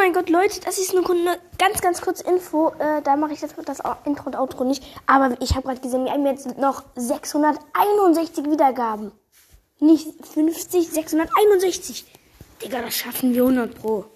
mein Gott, Leute, das ist eine, eine ganz, ganz kurze Info. Äh, da mache ich jetzt das Intro und Outro nicht. Aber ich habe gerade gesehen, wir haben jetzt noch 661 Wiedergaben. Nicht 50, 661. Digga, das schaffen wir 100 pro.